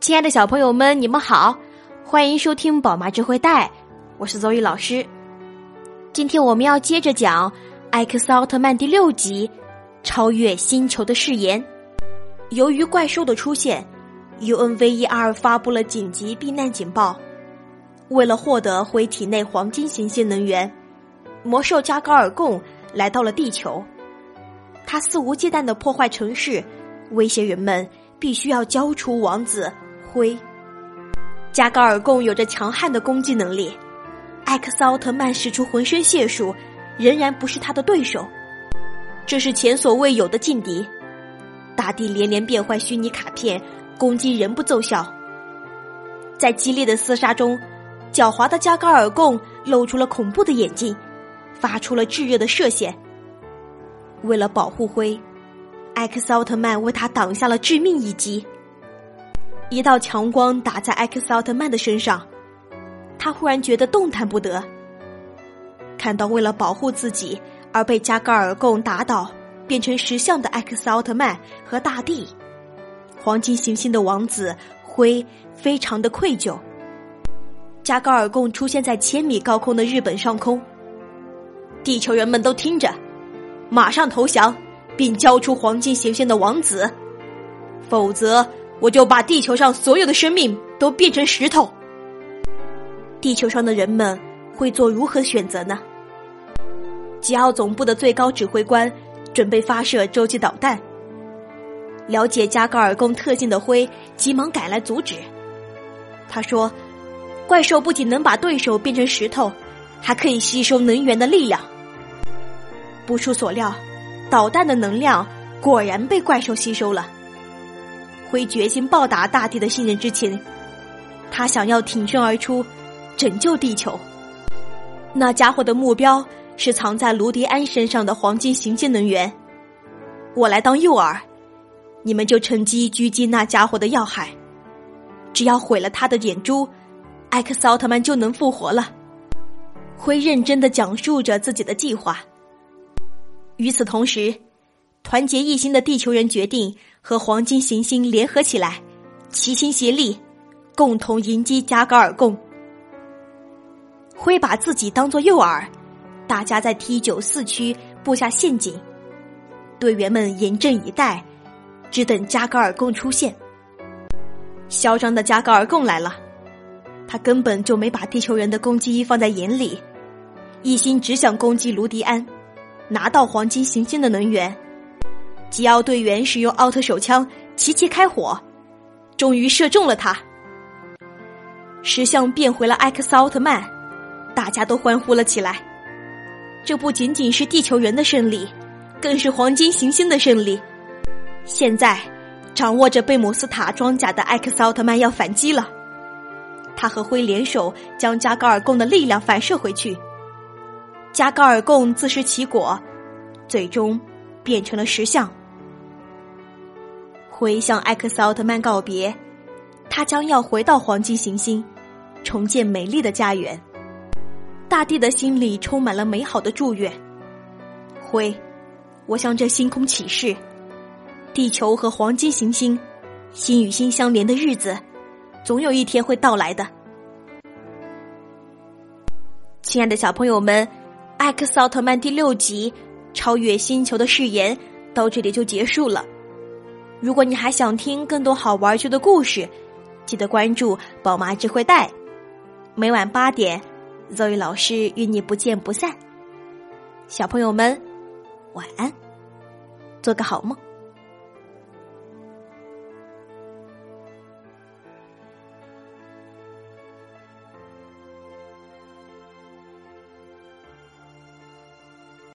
亲爱的小朋友们，你们好，欢迎收听宝妈智慧带，我是邹宇老师。今天我们要接着讲《艾克斯奥特曼》第六集《超越星球的誓言》。由于怪兽的出现，UNVER 发布了紧急避难警报。为了获得灰体内黄金行星能源，魔兽加高尔贡来到了地球。他肆无忌惮的破坏城市，威胁人们必须要交出王子。灰，加高尔贡有着强悍的攻击能力，艾克斯奥特曼使出浑身解数，仍然不是他的对手。这是前所未有的劲敌。大地连连变换虚拟卡片，攻击仍不奏效。在激烈的厮杀中，狡猾的加高尔贡露出了恐怖的眼睛，发出了炙热的射线。为了保护灰，艾克斯奥特曼为他挡下了致命一击。一道强光打在艾克斯奥特曼的身上，他忽然觉得动弹不得。看到为了保护自己而被加高尔贡打倒、变成石像的艾克斯奥特曼和大地，黄金行星的王子灰非常的愧疚。加高尔贡出现在千米高空的日本上空，地球人们都听着，马上投降，并交出黄金行星的王子，否则。我就把地球上所有的生命都变成石头。地球上的人们会做如何选择呢？吉奥总部的最高指挥官准备发射洲际导弹。了解加高尔贡特性的灰急忙赶来阻止。他说：“怪兽不仅能把对手变成石头，还可以吸收能源的力量。”不出所料，导弹的能量果然被怪兽吸收了。灰决心报答大地的信任之情，他想要挺身而出，拯救地球。那家伙的目标是藏在卢迪安身上的黄金行星能源。我来当诱饵，你们就趁机狙击那家伙的要害。只要毁了他的眼珠，艾克斯奥特曼就能复活了。灰认真的讲述着自己的计划。与此同时。团结一心的地球人决定和黄金行星联合起来，齐心协力，共同迎击加高尔贡。灰把自己当作诱饵，大家在 T 九四区布下陷阱，队员们严阵以待，只等加高尔贡出现。嚣张的加高尔贡来了，他根本就没把地球人的攻击放在眼里，一心只想攻击卢迪安，拿到黄金行星的能源。吉奥队员使用奥特手枪齐齐开火，终于射中了他。石像变回了艾克斯奥特曼，大家都欢呼了起来。这不仅仅是地球人的胜利，更是黄金行星的胜利。现在，掌握着贝姆斯塔装甲的艾克斯奥特曼要反击了。他和灰联手将加高尔贡的力量反射回去。加高尔贡自食其果，最终变成了石像。回向艾克斯奥特曼告别，他将要回到黄金行星，重建美丽的家园。大地的心里充满了美好的祝愿。灰，我向这星空起誓，地球和黄金行星，心与心相连的日子，总有一天会到来的。亲爱的小朋友们，艾克斯奥特曼第六集《超越星球的誓言》到这里就结束了。如果你还想听更多好玩趣的故事，记得关注宝妈智慧带，每晚八点，Zoe 老师与你不见不散。小朋友们，晚安，做个好梦。